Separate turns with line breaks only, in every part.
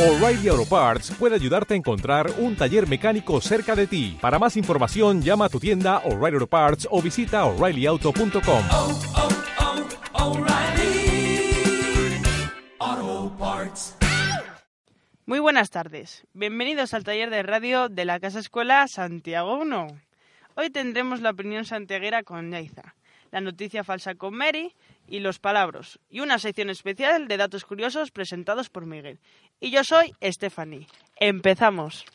O'Reilly Auto Parts puede ayudarte a encontrar un taller mecánico cerca de ti. Para más información, llama a tu tienda O'Reilly Auto Parts o visita oreillyauto.com.
oh, oh, O'Reilly Auto Parts.
Muy buenas tardes. Bienvenidos al taller de radio de la Casa Escuela Santiago 1. Hoy tendremos la opinión santiaguera con Yaiza, la noticia falsa con Mary y los palabras, y una sección especial de datos curiosos presentados por Miguel. Y yo soy Stephanie. Empezamos.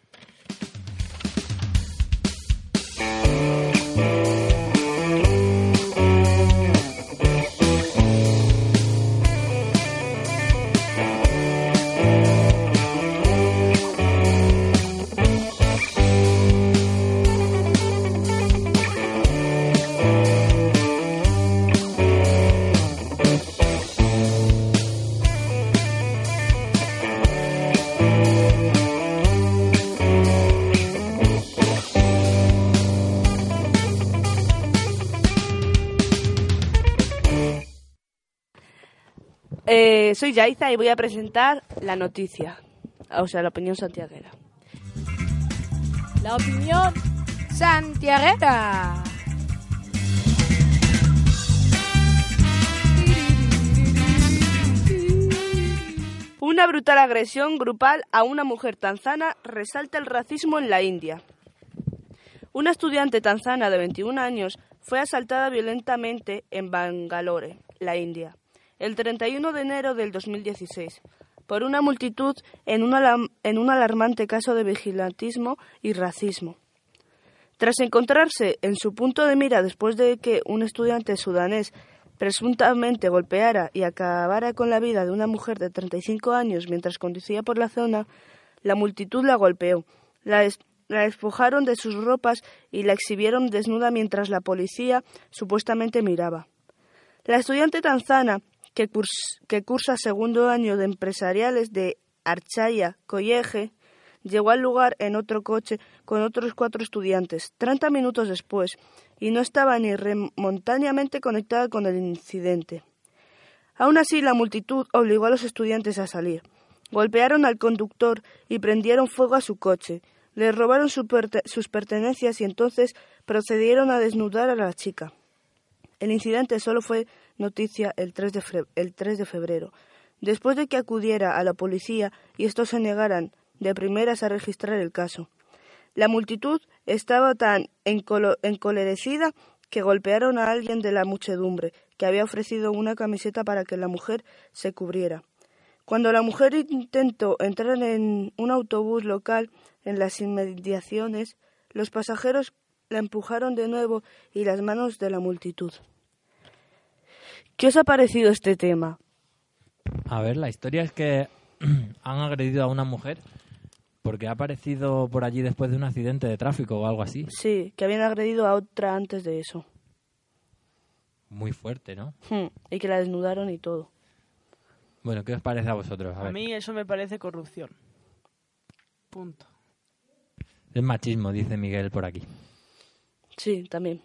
Eh, soy Yaiza y voy a presentar la noticia, o sea, la opinión santiaguera.
La opinión santiaguera.
Una brutal agresión grupal a una mujer tanzana resalta el racismo en la India. Una estudiante tanzana de 21 años fue asaltada violentamente en Bangalore, la India, el 31 de enero del 2016, por una multitud en un, alarmante caso de vigilantismo y racismo. Tras encontrarse en su punto de mira después de que un estudiante sudanés presuntamente golpeara y acabara con la vida de una mujer de 35 años mientras conducía por la zona, la multitud la golpeó, la, des- la despojaron de sus ropas y la exhibieron desnuda mientras la policía supuestamente miraba. La estudiante tanzana, que, curs- que cursa segundo año de empresariales de Archaya College, llegó al lugar en otro coche con otros cuatro estudiantes, 30 minutos después, y no estaba ni remontáneamente conectada con el incidente. Aún así, la multitud obligó a los estudiantes a salir. Golpearon al conductor y prendieron fuego a su coche. Le robaron sus pertenencias y entonces procedieron a desnudar a la chica. El incidente solo fue noticia el 3 de, el 3 de febrero. Después de que acudiera a la policía y estos se negaran de primeras a registrar el caso. La multitud estaba tan encolerecida que golpearon a alguien de la muchedumbre, que había ofrecido una camiseta para que la mujer se cubriera. Cuando la mujer intentó entrar en un autobús local en las inmediaciones, los pasajeros la empujaron de nuevo y las manos de la multitud. ¿Qué os ha parecido este tema?
A ver, la historia es que han agredido a una mujer porque ha aparecido por allí después de un accidente de tráfico o algo así.
Sí, que habían agredido a otra antes de eso.
Muy fuerte, ¿no?
Hmm, Y que la desnudaron y todo.
Bueno, ¿qué os parece a vosotros? A
A mí eso me parece corrupción. Punto.
Es machismo, dice Miguel por aquí.
Sí, también.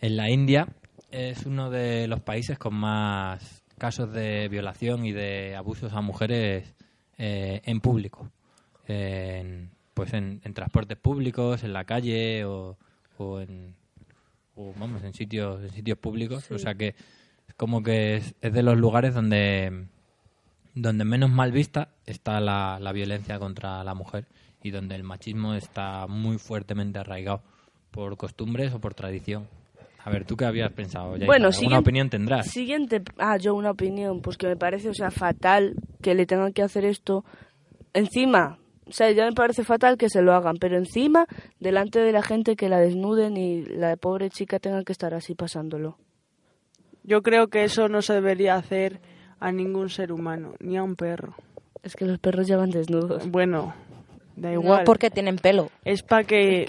En la India es uno de los países con más casos de violación y de abusos a mujeres eh, en público. En, pues en, en transportes públicos, en la calle o, o en o, vamos en sitios en sitios públicos. O sea que es como que es, es de los lugares donde donde menos mal vista está la, la violencia contra la mujer y donde el machismo está muy fuertemente arraigado por costumbres o por tradición. A ver, ¿tú qué habías pensado? Yaisa?
Bueno,
¿Alguna
siguiente-
opinión tendrás?
Siguiente. Ah, yo una opinión. Pues que me parece, o sea, fatal que le tengan que hacer esto. Encima, o sea, ya me parece fatal que se lo hagan, pero encima, delante de la gente que la desnuden y la pobre chica tenga que estar así pasándolo.
Yo creo que eso no se debería hacer a ningún ser humano, ni a un perro.
Es que los perros llevan desnudos.
Bueno, da igual.
No porque tienen pelo.
Es para que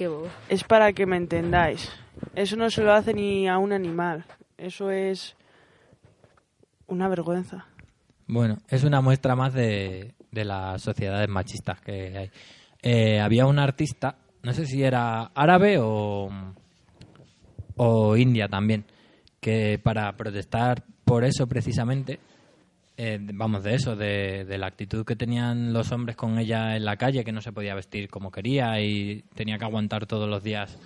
es para que me entendáis. Eso no se lo hace ni a un animal. Eso es una vergüenza.
Bueno, es una muestra más de, de las sociedades machistas que hay. Eh, había un artista, no sé si era árabe o, o india también, que para protestar por eso precisamente eh, vamos, de eso, de, de la actitud que tenían los hombres con ella en la calle, que no se podía vestir como quería y tenía que aguantar todos los días,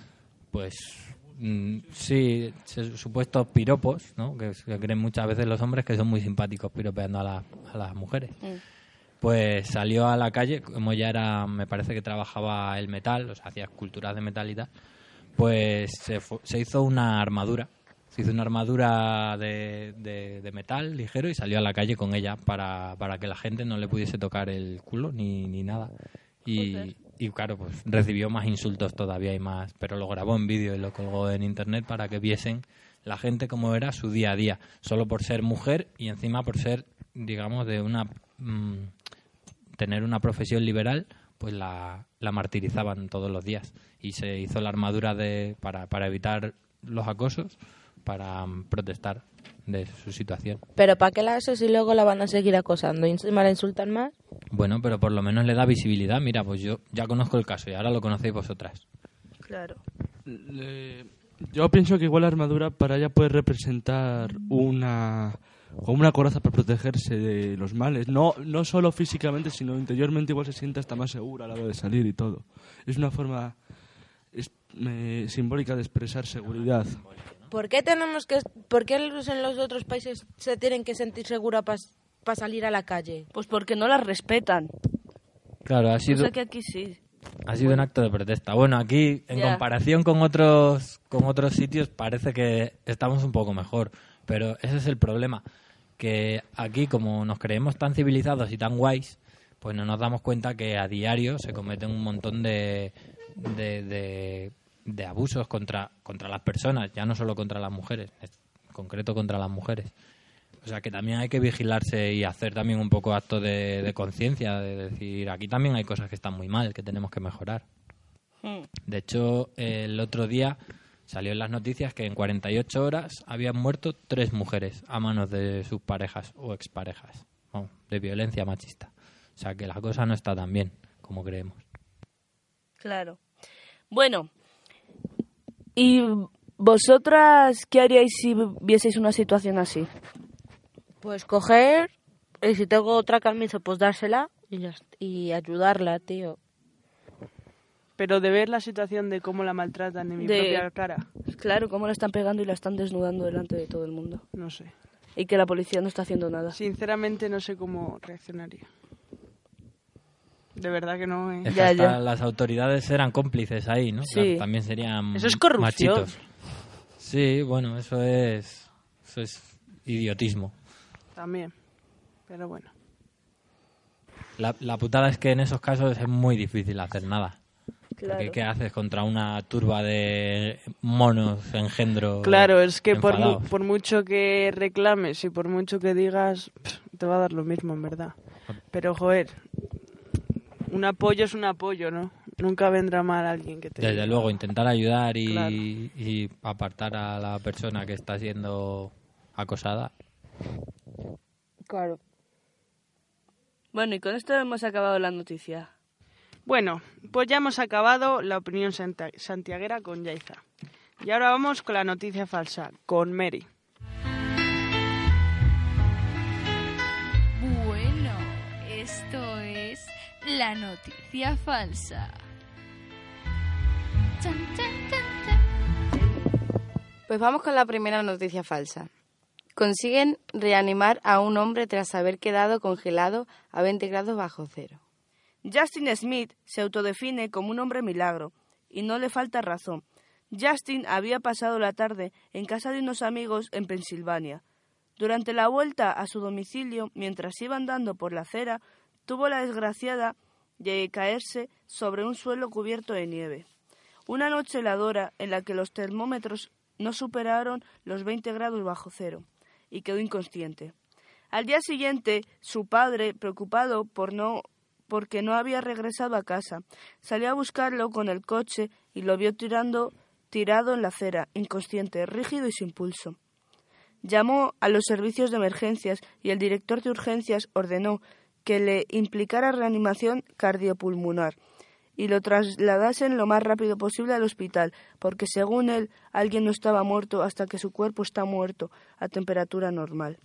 pues mm, sí, supuestos piropos, ¿no? Que, que creen muchas veces los hombres que son muy simpáticos piropeando a, la- a las mujeres. Pues salió a la calle, como ya era, me parece que trabajaba el metal, o sea, hacía esculturas de metal y tal, pues se, se hizo una armadura. Se hizo una armadura de, de- de metal ligero y salió a la calle con ella para, para que la gente no le pudiese tocar el culo ni, ni nada. Y, y claro, pues recibió más insultos todavía y más, pero lo grabó en vídeo y lo colgó en internet para que viesen la gente cómo era su día a día, solo por ser mujer y encima por ser, digamos, de una mm, tener una profesión liberal, pues la, la martirizaban todos los días. Y se hizo la armadura de, para, para evitar los acosos, para mm, protestar de su situación.
Pero ¿para qué la hace si luego la van a seguir acosando? ¿Y encima la insultan más?
Bueno, pero por lo menos le da visibilidad. Mira, pues yo ya conozco el caso y ahora lo conocéis vosotras.
Claro.
Le- Yo pienso que igual la armadura para ella puede representar una como una coraza para protegerse de los males. No, no solo físicamente, sino interiormente igual se siente hasta más segura a la hora de salir y todo. Es una forma es- eh, simbólica de expresar seguridad.
¿Por qué tenemos que, por qué en los otros países se tienen que sentir segura para salir a la calle?
Pues porque no las respetan.
Claro, ha
O
sido,
sea que aquí sí.
ha sido un acto de protesta. Bueno, aquí, en
Ya.
comparación con otros, con otros sitios, parece que estamos un poco mejor. Pero ese es el problema. Que aquí, como nos creemos tan civilizados y tan guays, pues no nos damos cuenta que a diario se cometen un montón de, de, de- de abusos contra, contra las personas, ya no solo contra las mujeres, en concreto contra las mujeres. O sea que también hay que vigilarse y hacer también un poco acto de, de conciencia, de decir, aquí también hay cosas que están muy mal, que tenemos que mejorar. De hecho, el otro día salió en las noticias que en 48 horas habían muerto tres mujeres a manos de sus parejas o exparejas, de violencia machista. O sea que la cosa no está tan bien como creemos.
Claro. Bueno, ¿y vosotras qué haríais si vieseis una situación así?
Pues coger, y si tengo otra camisa, pues dársela y, ya y ayudarla, tío.
Pero de ver la situación de cómo la maltratan en mi
De-
propia cara,
Claro, cómo la están pegando y la están desnudando delante de todo el mundo.
no sé.
Y que la policía no está haciendo nada.
Sinceramente no sé cómo reaccionaría. De verdad que no. ¿eh?
Es que
Ya,
hasta
ya.
las autoridades eran cómplices ahí, ¿no?
Sí.
Claro, también serían
Eso es corrupción.
machitos. Sí, bueno, eso es, eso es idiotismo.
También. Pero bueno.
La, la putada es que en esos casos es muy difícil hacer nada.
Claro.
Porque ¿qué haces contra una turba de monos, engendros?
Claro, es que por, mu- por mucho que reclames y por mucho que digas, pff, te va a dar lo mismo, en verdad. Pero, joder, un apoyo es un apoyo, ¿no? Nunca vendrá mal alguien que te...
Desde
diga.
luego, intentar ayudar y,
Claro.
y apartar a la persona que está siendo acosada.
Claro.
Bueno, y con esto hemos acabado la noticia.
Bueno, pues ya hemos acabado la opinión santiaguera con Yaiza. Y ahora vamos con la noticia falsa, con Mary.
La noticia falsa. Chan, chan, chan, chan.
Pues vamos con la primera noticia falsa. Consiguen reanimar a un hombre tras haber quedado congelado a 20 grados bajo cero.
Justin Smith se autodefine como un hombre milagro, y no le falta razón. Justin había pasado la tarde en casa de unos amigos en Pensilvania. Durante la vuelta a su domicilio, mientras iba andando por la acera, tuvo la desgraciada de caerse sobre un suelo cubierto de nieve. Una noche heladora en la que los termómetros no superaron los 20 grados bajo cero, y quedó inconsciente. Al día siguiente, su padre, preocupado por no porque no había regresado a casa, salió a buscarlo con el coche y lo vio tirando tirado en la acera, inconsciente, rígido y sin pulso. Llamó a los servicios de emergencias y el director de urgencias ordenó que le implicara reanimación cardiopulmonar y lo trasladasen lo más rápido posible al hospital, porque según él alguien no estaba muerto hasta que su cuerpo está muerto a temperatura normal.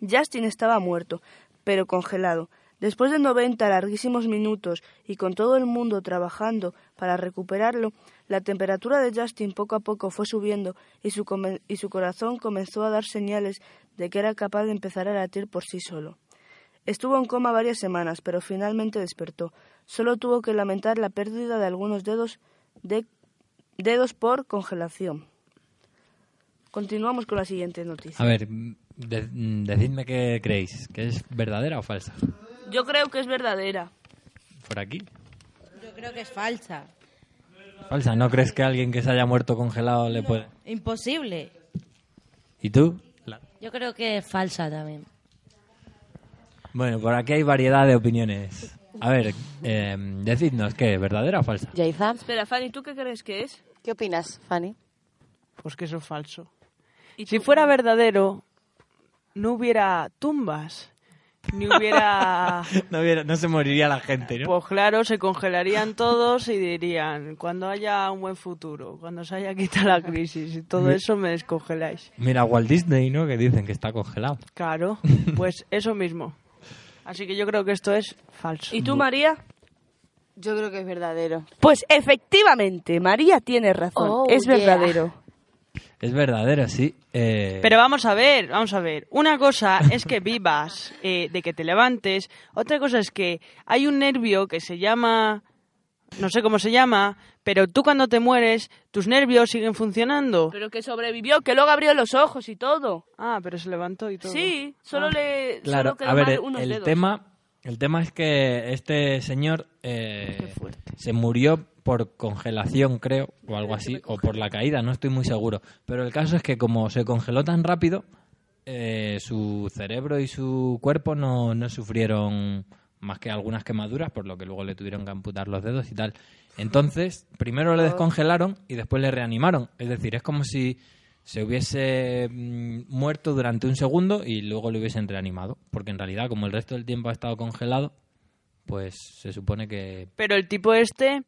Justin estaba muerto, pero congelado. Después de 90 larguísimos minutos y con todo el mundo trabajando para recuperarlo, la temperatura de Justin poco a poco fue subiendo y su, y su corazón comenzó a dar señales de que era capaz de empezar a latir por sí solo. Estuvo en coma varias semanas, pero finalmente despertó. Solo tuvo que lamentar la pérdida de algunos dedos, de, dedos por congelación. Continuamos con la siguiente noticia.
A ver, de- decidme qué creéis, que es verdadera o falsa.
Yo creo que es verdadera.
Por aquí.
Yo creo que es falsa.
Falsa, ¿no crees que alguien que se haya muerto congelado le puede?
Imposible.
¿Y tú? La-
Yo creo que es falsa también.
Bueno, por aquí hay variedad de opiniones. A ver, eh, decidnos, ¿qué? ¿Verdadera o falsa?
Yaiza,
Espera, Fanny, ¿tú qué crees que es?
¿qué opinas, Fanny?
Pues que eso es falso.
¿Y
Si fuera verdadero, no hubiera tumbas, ni hubiera...
No, hubiera- no se moriría la gente, ¿no?
Pues claro, se congelarían todos y dirían, cuando haya un buen futuro, cuando se haya quitado la crisis y todo eso me descongeláis.
Mira, Walt Disney, ¿no? Que dicen que está congelado.
Claro, pues eso mismo. Así que yo creo que esto es falso.
¿Y tú, María?
Yo creo que es verdadero.
Pues efectivamente, María tiene razón.
Oh,
es
yeah.
verdadero.
Es verdadero, sí. Eh,
Pero vamos a ver, vamos a ver. Una cosa es que vivas, eh, de que te levantes. Otra cosa es que hay un nervio que se llama, no sé cómo se llama, pero tú cuando te mueres, tus nervios siguen funcionando.
Pero que sobrevivió, que luego abrió los ojos y todo.
Ah, pero se levantó y todo.
Sí, solo
Ah.
le
Claro,
solo quedó
a ver,
mal
el,
unos
el
dedos.
tema, el tema es que este señor eh, se murió por congelación, creo, o algo así, o por la caída, no estoy muy seguro. Pero el caso es que como se congeló tan rápido, eh, su cerebro y su cuerpo no, no sufrieron más que algunas quemaduras, por lo que luego le tuvieron que amputar los dedos y tal. Entonces, primero le descongelaron y después le reanimaron. Es decir, es como si se hubiese mm, muerto durante un segundo y luego le hubiesen reanimado. Porque en realidad, como el resto del tiempo ha estado congelado, pues se supone que...
Pero el tipo este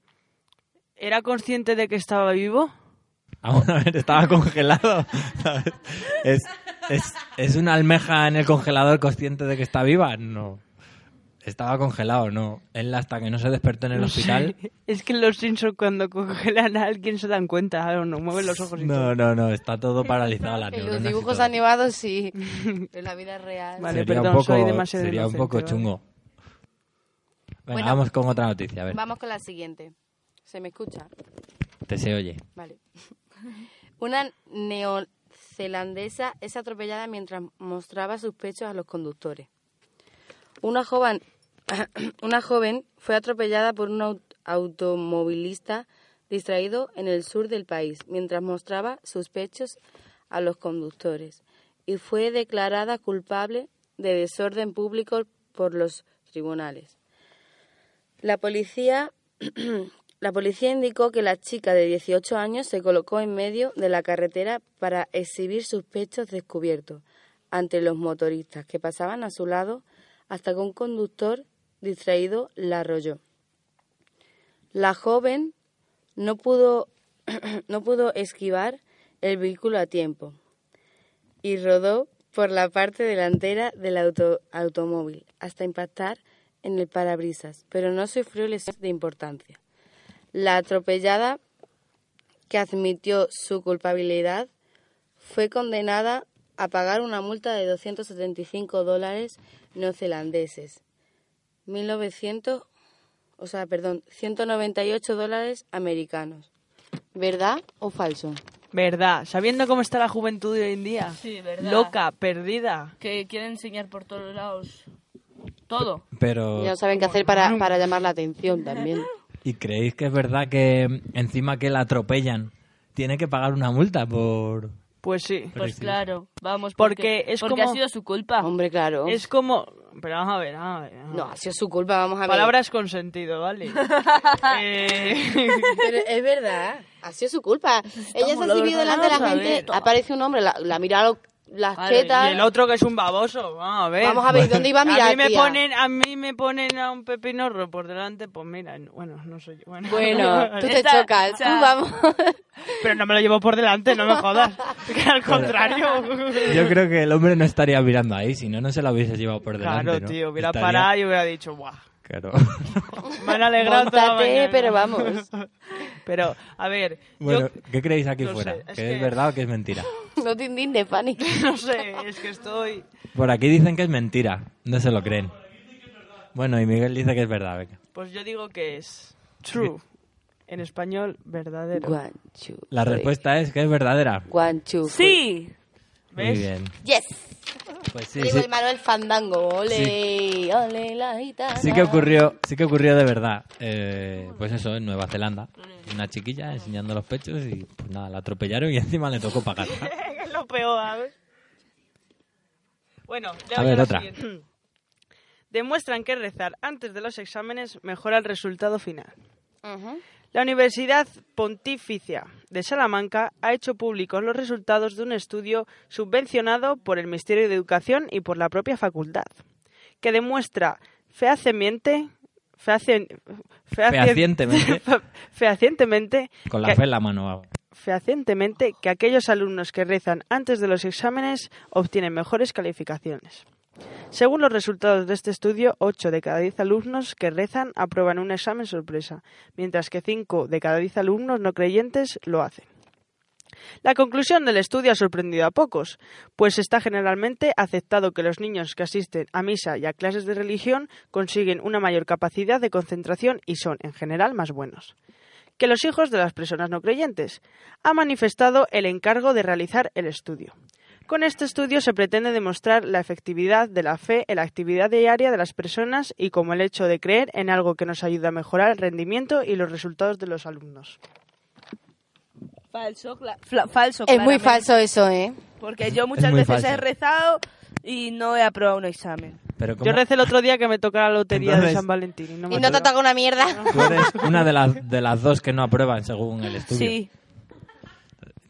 era consciente de que estaba vivo.
Aún a ver, estaba congelado. ¿sabes? ¿Es, es, ¿Es una almeja en el congelador consciente de que está viva? No. Estaba congelado, no. Él hasta que no se despertó en el
No sé.
hospital...
Es que los Simpsons cuando congelan a alguien se dan cuenta, claro, no mueven los ojos y todo.
No, no, no, está todo paralizado la
En los dibujos animados sí. en la vida real.
Vale,
sería
perdón,
un poco,
soy demasiado
sería un poco chungo. Venga,
Bueno,
vamos con otra noticia, a ver.
Vamos con la siguiente. ¿Se me escucha?
Te se oye.
Vale. Una neozelandesa es atropellada mientras mostraba sus pechos a los conductores. Una joven, una joven fue atropellada por un aut- automovilista distraído en el sur del país mientras mostraba sus pechos a los conductores y fue declarada culpable de desorden público por los tribunales. La policía La policía indicó que la chica de 18 años se colocó en medio de la carretera para exhibir sus pechos descubiertos ante los motoristas que pasaban a su lado hasta que un conductor distraído la arrolló. La joven no pudo, no pudo esquivar el vehículo a tiempo y rodó por la parte delantera del auto- automóvil hasta impactar en el parabrisas, pero no sufrió lesiones de importancia. La atropellada, que admitió su culpabilidad, fue condenada a pagar una multa de 275 dólares neozelandeses, 1900, o sea, perdón, 198 dólares americanos. ¿Verdad o falso?
Verdad, sabiendo cómo está la juventud de hoy en día.
Sí, verdad.
Loca, perdida.
Que quieren enseñar por todos lados todo.
Pero...
Y no saben qué hacer para, para llamar la atención también.
¿Y creéis que es verdad que encima que la atropellan tiene que pagar una multa por...
Pues sí.
Pues claro, vamos.
Porque es
porque
como-
ha sido su culpa.
Hombre, claro.
Es como... Pero vamos a ver, vamos a ver. vamos
No, ha sido su culpa, vamos a ver.
Palabras con sentido, ¿vale? Eh,
Pero es verdad, ha sido su culpa. Ella se ha exhibido delante de la gente, aparece un hombre, la, la mira a los las
Vale,
chetas.
Y el otro que es un baboso. Vamos a ver.
Vamos a ver, ¿dónde iba a mirar,
A mí me
tía?
ponen, a mí me ponen a un pepinorro por delante, pues mira, bueno, no soy yo. Bueno,
Bueno, tú te
Esta-
chocas.
o sea,
Tú vamos.
Pero no me lo llevo por delante, no me jodas. Que al contrario.
Yo creo que el hombre no estaría mirando ahí, si no, no se lo hubiese llevado por delante.
Claro,
¿no?
tío, hubiera
Estaría-
parado y hubiera dicho, guau.
Claro.
Me han alegrado toda la
Móntate,
mañana.
pero vamos.
Pero, a ver,
Bueno,
yo
¿qué creéis aquí
no
fuera?
sé, es
¿Que es
que-
verdad o que es mentira?
No te indignes, Fanny.
no sé, es que estoy...
Por aquí dicen que es mentira, no se lo creen. Bueno, y Miguel dice que es verdad, venga.
Pues yo digo que es true. En español, verdadero.
One, two,
La respuesta es que es verdadera.
One, two, three.
Sí.
Muy
¿Ves?
bien.
Yes.
Pues sí,
Digo
sí,
el Manuel Fandango. Ole, ole la gitana.
sí que ocurrió, sí que ocurrió de verdad. Eh, pues eso, en Nueva Zelanda. Una chiquilla enseñando los pechos y pues nada, la atropellaron y encima le tocó pagar.
es lo peor, ¿sabes? Bueno, leo
A ver, otra.
siguiente. Demuestran que rezar antes de los exámenes mejora el resultado final.
Ujú.
La Universidad Pontificia de Salamanca ha hecho públicos los resultados de un estudio subvencionado por el Ministerio de Educación y por la propia facultad, que demuestra fehacientemente, fehacien- fehacien-
Fehacientemente.
fehacientemente
Con la
que-
fe en la mano.
fehacientemente que aquellos alumnos que rezan antes de los exámenes obtienen mejores calificaciones. Según los resultados de este estudio, 8 de cada 10 alumnos que rezan aprueban un examen sorpresa, mientras que 5 de cada 10 alumnos no creyentes lo hacen. La conclusión del estudio ha sorprendido a pocos, pues está generalmente aceptado que los niños que asisten a misa y a clases de religión consiguen una mayor capacidad de concentración y son, en general, más buenos que los hijos de las personas no creyentes. Ha manifestado el encargo de realizar el estudio. Con este estudio se pretende demostrar la efectividad de la fe en la actividad diaria de las personas y como el hecho de creer en algo que nos ayuda a mejorar el rendimiento y los resultados de los alumnos.
Falso, falso.
Es muy falso eso, ¿eh?
Porque yo muchas veces
falso.
he rezado y no he aprobado un examen.
Pero
Yo recé el otro día que me toca la lotería de San Valentín y no me
Y no te
toca.
toca una mierda.
Tú eres una de las, de las dos que no aprueban según el estudio.
Sí.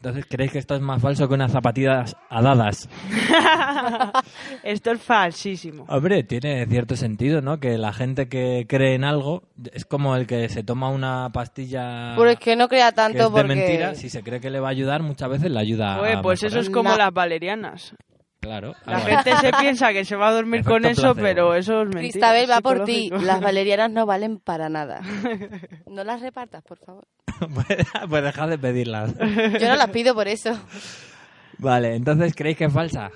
Entonces, ¿creéis que esto es más falso que unas zapatillas adadas?
Esto es falsísimo.
Hombre, tiene cierto sentido, ¿no? Que la gente que cree en algo es como el que se toma una pastilla
Pues que no crea
que
tanto
es de
porque...
mentira. Si se cree que le va a ayudar, muchas veces le ayuda
Joder,
a
pues eso es como
No.
las valerianas.
Claro.
La
Ah,
gente se piensa que se va a dormir
Efecto
con eso,
placebo.
pero eso es mentira.
Cristabel va por ti. Las valerianas no valen para nada. No las repartas, por favor.
pues, dejad de pedirlas.
Yo no las pido por eso.
Vale, entonces, ¿creéis que es falsa?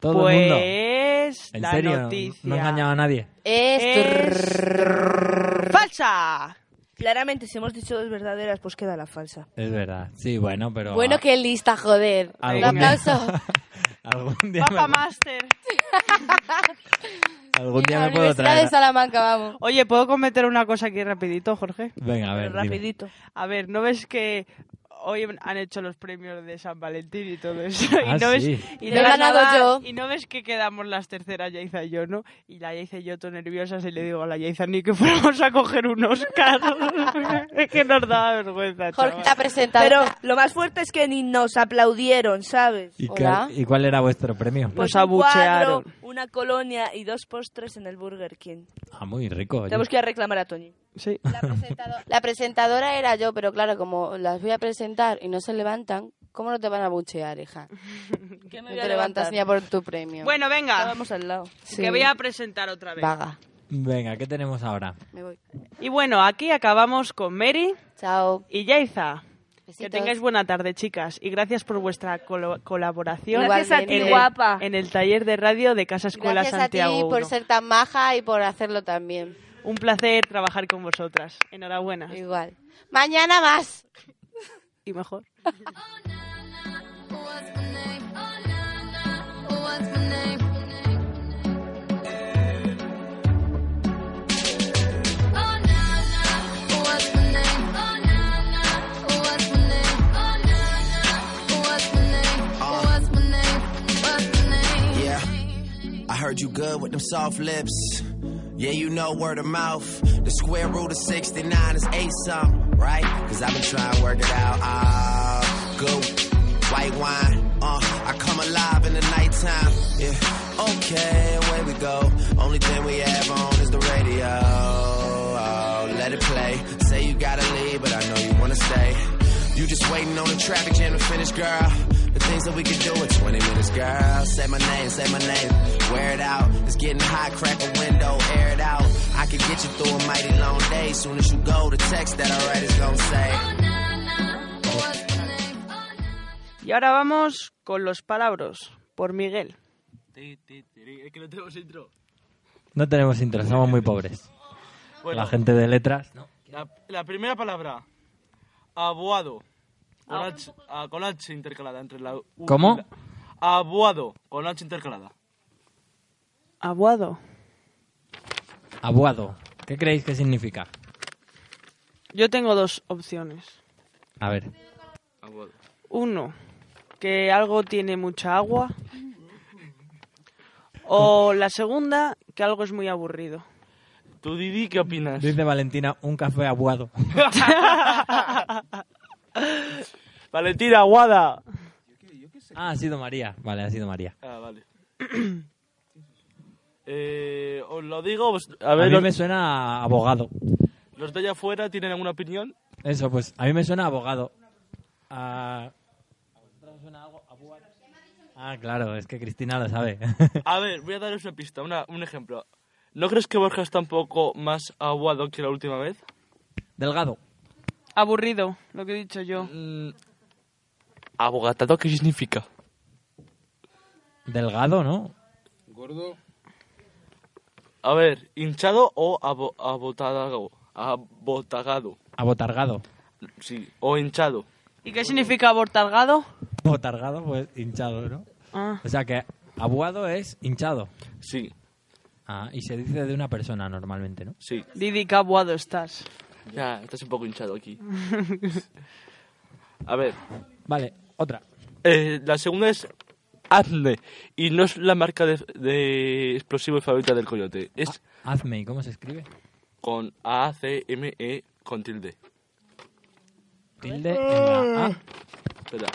Todo el mundo.
Pues
¿En
la
serio?
noticia
¿No he engañado a nadie?
Es...
es falsa.
Claramente, si hemos dicho dos verdaderas, pues queda la falsa.
Es verdad. Sí, bueno, pero...
Bueno, qué lista, joder. Un aplauso.
algún día,
Papa
me,
Master.
algún día
La
me puedo
Universidad
traer...
de Salamanca, vamos.
Oye, ¿puedo cometer una cosa aquí rapidito, Jorge?
Venga, a ver, dime.
Rapidito.
A ver, ¿no ves que hoy han hecho los premios de San Valentín y todo eso?
Ah,
y no ves,
sí.
y
Lo he
no ves-
ganado yo.
Y no ves que quedamos las terceras, Yaiza y yo, ¿no? Y la Yaiza y yo, todo nerviosas, y le digo a la Yaiza ni que fuéramos a coger un Oscar. es que nos da vergüenza,
Jorge
chaval.
ha presentado.
Pero lo más fuerte es que ni nos aplaudieron, ¿sabes?
¿Y,
Hola.
cuál, ¿Y cuál era vuestro premio?
Nos
Pues un cuadro,
abuchearon.
una colonia y dos postres en el Burger King.
Ah, muy rico.
Tenemos que ir a reclamar a Toñi.
Sí.
La, presentado- la presentadora era yo, pero claro, como las voy a presentar y no se levantan, ¿cómo no te van a buchear, hija?
¿Qué
No te levantas ni a por tu premio.
Bueno, venga,
Estábamos al lado.
Sí.
que voy a presentar otra vez.
Vaga.
Venga, ¿qué tenemos ahora?
Me voy.
Y bueno, aquí acabamos con Mary
Chao.
y Yaiza. Que tengáis buena tarde, chicas, y gracias por vuestra colo- colaboración
Gracias a ti,
Igualmente.
en el,
guapa.
en el taller de radio de Casa Escuela
Gracias a ti
Santiago.
por
1.
ser tan maja y por hacerlo también.
Un placer trabajar con vosotras. Enhorabuena.
Igual. Mañana más.
Y mejor.
Yeah. I heard you good with them soft lips. Yeah, you know word of mouth. The square root of 69 is 8 something, right? Cause I've been trying to work it out. Ah, good. white wine. Uh, I come alive in the nighttime. Yeah, okay, away we go. Only thing we have on is the radio. Oh, let it play. Say you gotta leave, but I know you wanna stay. You just waiting on the traffic jam to finish, girl. The things that we could do in 20 minutes, girl. Say my name, say my name. Wear it out. It's getting hot, crack a window, air it out. I could get you through a mighty long day. Soon as you go, the text that I write is gonna say.
Y ahora vamos con los palabras, por Miguel.
Es que no tenemos intro.
No tenemos intro, somos muy pobres.
Bueno,
La gente de letras. No.
la, la primera palabra. Aboado. Con, H, ah, con H intercalada entre la U
¿Cómo?
la- Aboado. Con H intercalada.
Aguado.
Abuado. ¿Qué creéis que significa?
Yo tengo dos opciones.
A ver.
Aboado.
Uno, que algo tiene mucha agua. O la segunda, que algo es muy aburrido.
Tú, Didi, ¿qué opinas?
Dice Valentina, un café abuado.
Valentina, Aguada.
Ah, ha sido María. Vale, ha sido María.
Ah, vale. eh, os lo digo, pues, a
A,
ver,
mí
los,
me suena a abogado.
los de allá afuera tienen alguna opinión.
Eso, pues a mí me suena a abogado. A... ¿A vosotros os suena algo? Ah, claro, es que Cristina lo sabe.
A ver, voy a daros una pista, una- un ejemplo. ¿No crees que Borja está un poco más aguado que la última vez?
Delgado.
Aburrido, lo que he dicho yo.
Mm, ¿Abogatado qué significa?
Delgado, ¿no?
Gordo.
A ver, ¿hinchado o abo- abotagado? Abotagado.
Abotargado.
Sí, o hinchado.
¿Y qué significa abortalgado?
Abotargado, pues hinchado, ¿no?
Ah,
O sea que abuado es hinchado.
Sí,
Ah, y se dice de una persona normalmente, ¿no?
sí.
Didi, qué estás.
Ya, estás un poco hinchado aquí. A ver,
Vale, otra.
eh, la segunda es Acme. Y no es la marca de, de explosivos favorita del coyote. Es
¿y cómo se escribe?
con A-C-M-E con tilde.
Tilde en la A.
Espera,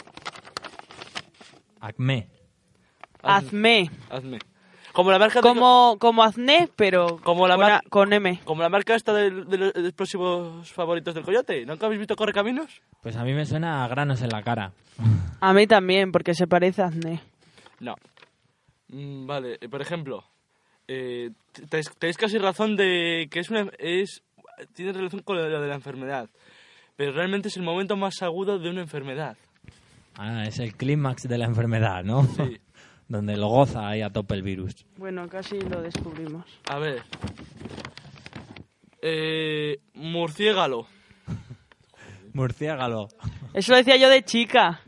Acme.
Hazme.
hazme. Como la marca de-
Como, como Azné, pero
Como la
con,
mar-
a- con M.
como la marca esta de, de los explosivos favoritos del coyote. ¿Nunca habéis visto Correcaminos?
Pues a mí me suena a granos en la cara.
A mí también, porque se parece a Azné.
No. Mm, vale, eh, por ejemplo, eh, tenéis, tenéis casi razón de que es una es tiene relación con lo de la enfermedad, pero realmente es el momento más agudo de una enfermedad.
Ah, es el clímax de la enfermedad, ¿no?
Sí.
Donde lo goza ahí a tope el virus.
Bueno, casi lo descubrimos.
A ver. Eh, murciégalo.
Murciégalo.
Eso lo decía yo de chica.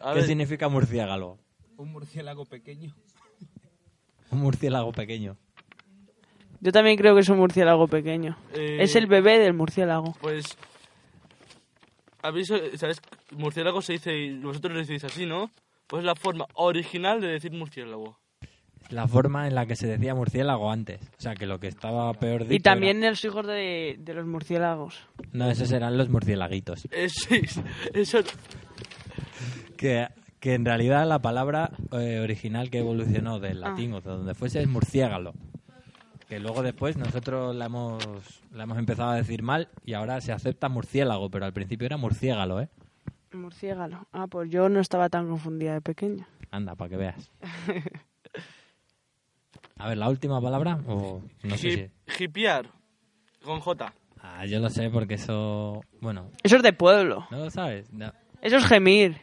A
¿Qué
ver,
significa murciégalo?
Un murciélago pequeño.
Un murciélago pequeño.
Yo también creo que es un murciélago pequeño.
eh,
Es el bebé del murciélago.
Pues. ¿Habéis, ¿Sabes? Murciélago se dice, y vosotros lo decís así, ¿no? Pues es la forma original de decir murciélago.
La forma en la que se decía murciélago antes. O sea, que lo que estaba peor dicho
Y también los hijos de, de los murciélagos.
era- No, esos eran los murciélaguitos.
Eh, sí, eso,
Que, que en realidad la palabra eh, original que evolucionó del
Ah.
latín o de donde fuese es murciégalo. Que luego después nosotros la hemos, la hemos empezado a decir mal y ahora se acepta murciélago, pero al principio era murciégalo, ¿eh?
Murciégalo. Ah, pues yo no estaba tan confundida de pequeña.
Anda, para que veas. A ver, ¿la última palabra? O no sé si...
hipear, con J.
Ah, yo lo sé porque eso... Bueno,
Eso es de pueblo.
¿no lo sabes? No.
Eso es gemir.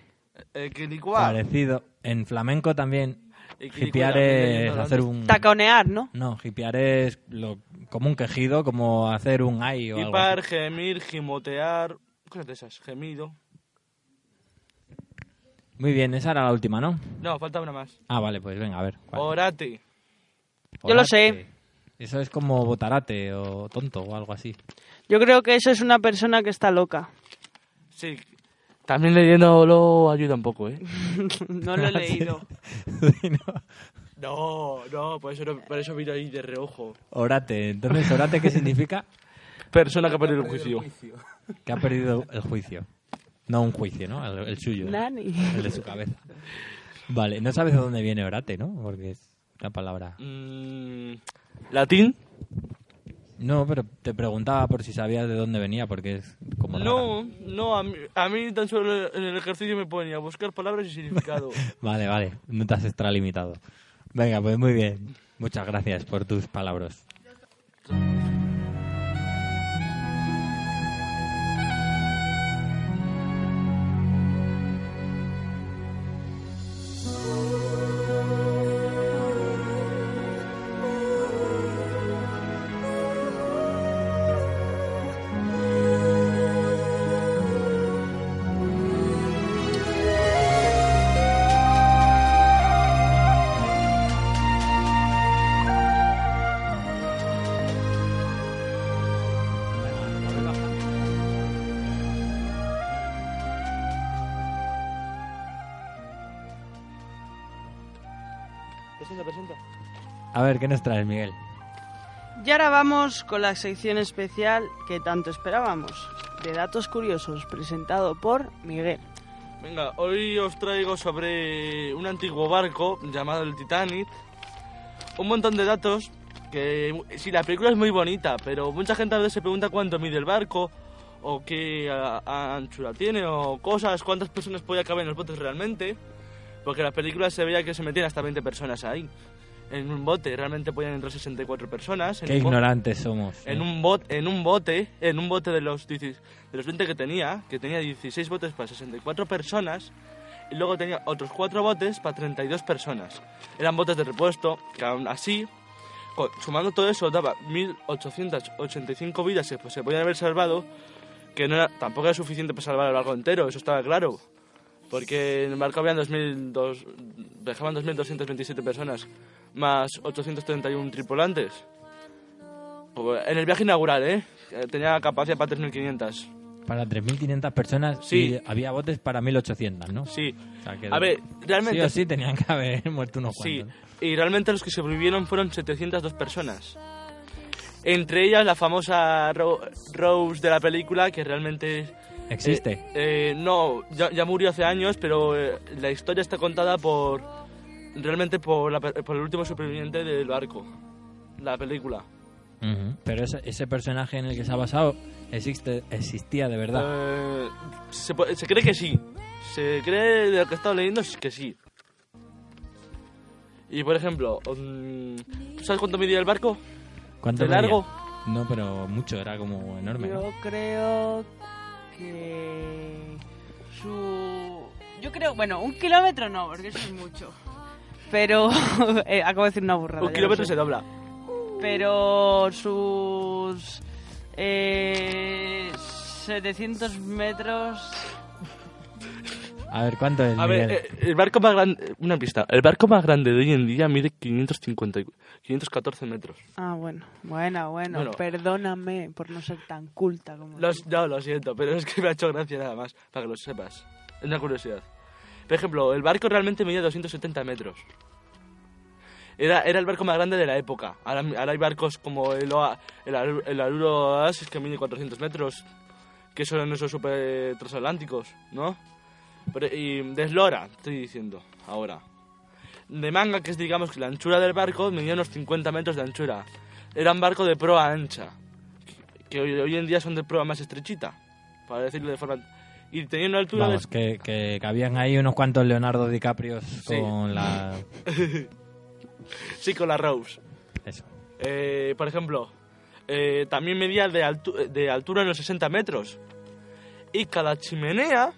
Eh, ni cuál.
Parecido. En flamenco también
también,
es hacer un...
Taconear, ¿no?
No, hipear es lo, como un quejido, como hacer un ay o algo
Hipar, gemir, gimotear, cosas de esas, gemido.
Muy bien, esa era la última, ¿no?
No, falta una más.
Ah, vale, pues venga, a ver. ¿cuál?
Orate.
Yo lo sé.
Eso es como botarate o tonto o algo así.
Yo creo que eso es una persona que está loca.
Sí. También leyéndolo ayuda un poco, ¿eh?
no lo he leído.
No,
no, por eso, no- por eso miro ahí de reojo.
Orate. Entonces, orate, ¿qué significa?
Persona que ha perdido el juicio.
Que ha perdido el juicio. No un juicio, ¿no? El, el suyo.
Nani.
El de su cabeza. Vale, no sabes de dónde viene orate, ¿no? Porque es una palabra...
Mm, ¿Latín?
No, pero te preguntaba por si sabías de dónde venía, porque es como rara.
No, no, a mí, a mí tan solo en el ejercicio me ponía buscar palabras y significado.
Vale, vale, no te has extralimitado. Venga, pues muy bien. Muchas gracias por tus palabras. A ver, ¿qué nos traes, Miguel?
Y ahora vamos con la sección especial que tanto esperábamos, de datos curiosos, presentado por Miguel.
Venga, hoy os traigo sobre un antiguo barco llamado el Titanic. Un montón de datos que, sí, la película es muy bonita, pero mucha gente a veces se pregunta cuánto mide el barco, o qué a- a anchura tiene, o cosas, cuántas personas puede caber en los botes realmente. Porque en la película se veía que se metían hasta 20 personas ahí. En un bote realmente podían entrar 64 personas. En
Qué
un
ignorantes somos. ¿eh?
en un, bot, en un bote, en un bote de los, 10 de los 20 que tenía, que tenía 16 botes para 64 personas, y luego tenía otros 4 botes para 32 personas. Eran botes de repuesto, que aún así, sumando todo eso, daba 1.885 vidas que pues, se podían haber salvado, que no era, tampoco era suficiente para salvar el barco entero, eso estaba claro. Porque en el barco habían 2000, dos- viajaban 2.227 personas, más 831 tripulantes. Pues, En el viaje inaugural, ¿eh? Tenía capacidad para 3.500.
Para 3.500 personas
Sí.
y había botes para 1.800, ¿no?
Sí.
O sea, que
A ver, realmente...
Sí o sí tenían que haber muerto unos
Sí,
cuantos.
y realmente los que sobrevivieron fueron 702 personas. Entre ellas la famosa Ro- Rose de la película, que realmente...
¿Existe?
eh, eh, no, ya, ya murió hace años, pero eh, la historia está contada por... Realmente por, la por el último superviviente del barco. La película.
Pero ese, ese personaje en el que se ha basado existe, existía de verdad.
Eh, se, cree que sí. Se cree de lo que he estado leyendo que sí. Y por ejemplo, mm, ¿tú sabes cuánto medía el barco?
¿Cuánto
¿De
medía?
largo?
No, pero mucho, era como enorme. ¿no?
Yo creo que su... Yo creo, bueno, un kilómetro no, porque eso es mucho. Pero... eh, acabo de decir una burrada.
Un
ya
kilómetro
sé.
se dobla.
Pero sus... Eh, 700 metros...
A ver, ¿cuánto es?
A ver,
Miguel?
eh, el barco más grande... Una pista. El barco más grande de hoy en día mide 550, y- 514 metros.
Ah, bueno, bueno, bueno,
Bueno.
perdóname por no ser tan culta como
Los, no, lo siento, pero es que me ha hecho gracia nada más, para que lo sepas. Es una curiosidad. Por ejemplo, el barco realmente medía 270 metros. Era, era el barco más grande de la época. Ahora, hay barcos como el, Oa- el, el Aruro Oasis que mide 400 metros, que son esos super transatlánticos, ¿no? Pero- y de eslora, estoy diciendo, ahora. De manga, que es digamos que la anchura del barco medía unos 50 metros de anchura. Era un barco de proa ancha, que hoy en día son de proa más estrechita, para decirlo de forma... Y tenía una altura
Vamos,
de...
que, que, que habían ahí unos cuantos Leonardo DiCaprios
Sí.
con la...
sí, con la Rose.
Eso.
Eh, por ejemplo, eh, también medía de, altu- de altura unos 60 metros. Y cada chimenea,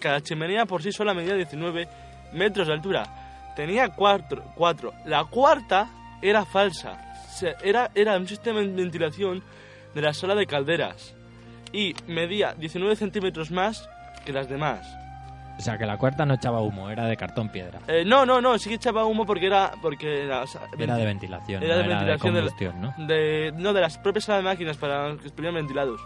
cada chimenea por sí sola medía 19 metros de altura. Tenía cuatro. cuatro. La cuarta era falsa. Era, era un sistema de ventilación de la sala de calderas. Y medía 19 centímetros más que las demás.
O sea, que la cuarta no echaba humo, era de cartón piedra.
Eh, no, no, no, sí que echaba humo porque era... Porque era, o sea,
Era de ventilación,
Era
no
de
era de
ventilación de la-
combustión, ¿no?
de, no, de las propias de máquinas para que estuvieran ventilados.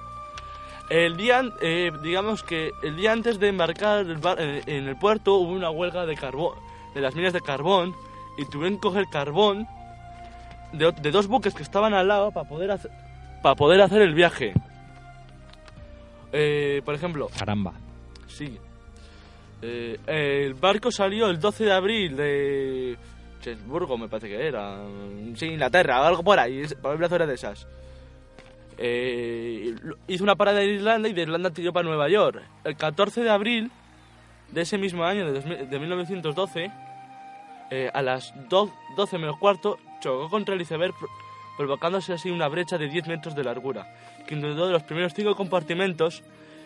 El día, eh, digamos que el día antes de embarcar el bar- en, en el puerto hubo una huelga de carbón, de las minas de carbón, y tuvieron que coger carbón de, de dos buques que estaban al lado para poder hacer, para poder hacer el viaje. Eh, por ejemplo,
Caramba.
Sí. Eh, el barco salió el 12 de abril de Cherburgo, me parece que era. Sí, Inglaterra, o algo por ahí, por una zona de esas. Eh, hizo una parada en Irlanda y de Irlanda tiró para Nueva York. El 14 de abril de ese mismo año, de, 2000 de 1912, eh, a las do- 12 menos cuarto, chocó contra el iceberg, pro- provocándose así una brecha de 10 metros de largura, que inundó de los primeros cinco compartimentos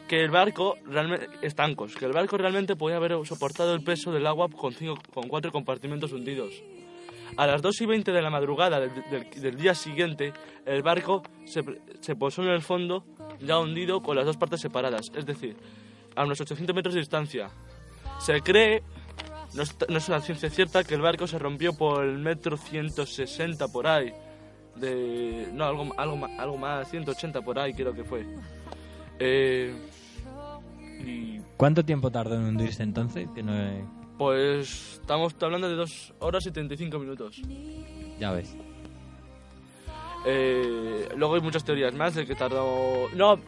que el barco realmente estancos, que el barco realmente podía haber soportado el peso del agua con, cinco, con cuatro compartimentos hundidos. A las 2 y 20 de la madrugada del, del- del día siguiente, el barco se, se posó en el fondo, ya hundido, con las dos partes separadas, es decir, a unos 800 metros de distancia. Se cree, no es, no es una ciencia cierta, que el barco se rompió por el metro 160 por ahí. De, no, algo, algo, algo más, 180 por ahí creo que fue. Eh, y
¿Cuánto tiempo tardó en hundirse entonces? Que no he-
pues estamos hablando de 2 horas y 35 minutos.
Ya ves.
Eh, luego hay muchas teorías más de que tardó... No,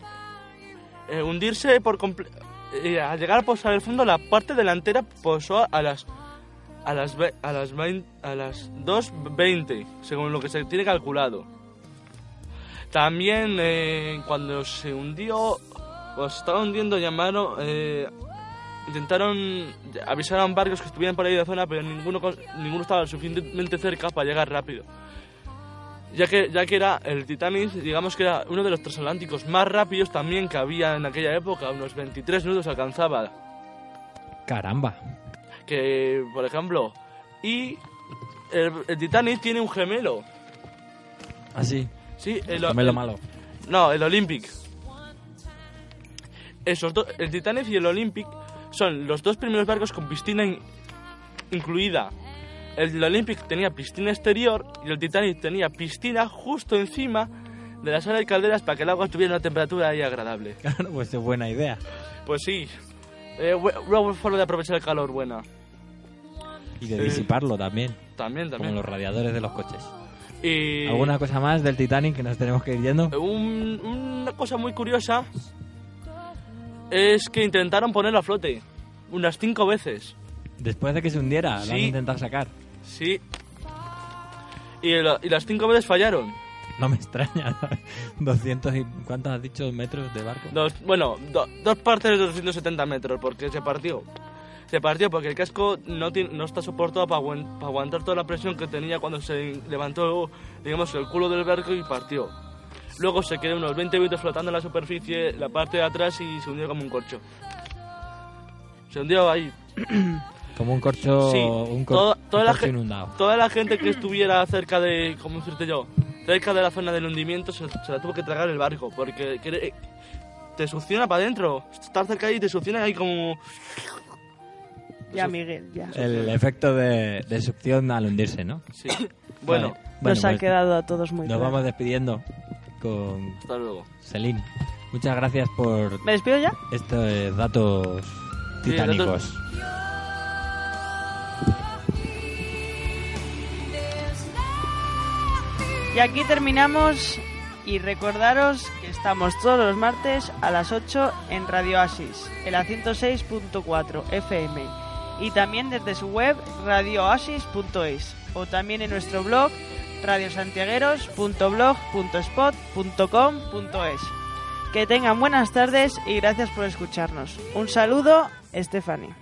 eh, hundirse por comple- al llegar a posar el fondo, la parte delantera posó a las a las a las a las 2.20, según lo que se tiene calculado. También eh, cuando se hundió, cuando se estaba hundiendo, llamaron, eh, intentaron avisar a barcos que estuvieran por ahí de la zona, pero ninguno ninguno estaba suficientemente cerca para llegar rápido ya que, ya que era el Titanic, digamos que era uno de los transatlánticos más rápidos también que había en aquella época, unos 23 nudos alcanzaba.
Caramba.
Que, por ejemplo, y el, el Titanic tiene un gemelo.
Así.
Sí, el,
Gemelo
el-
malo.
No, el Olympic. Esos dos, el Titanic y el Olympic son los dos primeros barcos con piscina in- incluida. El Olympic tenía piscina exterior y el Titanic tenía piscina justo encima de la sala de calderas para que el agua tuviera una temperatura ahí agradable.
Claro, pues es buena idea.
Pues sí, eh, una forma de aprovechar el calor buena.
Y de disiparlo también.
También,
Como
también.
los radiadores de los coches.
Y
¿Alguna cosa más del Titanic que nos tenemos que ir yendo?
un- una cosa muy curiosa es que intentaron ponerlo a flote unas cinco veces.
Después de que se hundiera, lo han
Sí.
intentado sacar.
Sí. Y, y las cinco veces fallaron.
No me extraña. 200 y... ¿Cuántos has dicho metros de barco?
Dos, bueno, do- dos partes de 270 metros, porque se partió. Se partió porque el casco no, no está soportado para, aguantar toda la presión que tenía cuando se levantó, digamos, el culo del barco y partió. Luego se quedó unos 20 minutos flotando en la superficie, la parte de atrás, y se hundió como un corcho. Se hundió ahí.
Como un corcho,
Sí,
un cor-
toda, la
corcho
gen-
inundado.
toda la gente que estuviera cerca de, ¿cómo decirte yo? Cerca de la zona del hundimiento se, se la tuvo que tragar el barco, porque cre- te succiona para adentro. Estar cerca ahí te succiona ahí como...
Ya, Miguel, ya.
El efecto de, de succión al hundirse, ¿no?
Sí. Bueno,
Vale.
Nos ha
pues
quedado a todos muy
Nos
claro.
vamos despidiendo con
hasta luego.
Celine. Muchas gracias por
¿Me despido ya?
estos datos
Sí,
titánicos.
datos-
Y aquí terminamos y recordaros que estamos todos los martes a las 8 en Radio Asis, en la 106.4 FM y también desde su web radioasis.es o también en nuestro blog radiosantiagueros.blog.spot.com.es. Que tengan buenas tardes y gracias por escucharnos. Un saludo, Stephanie.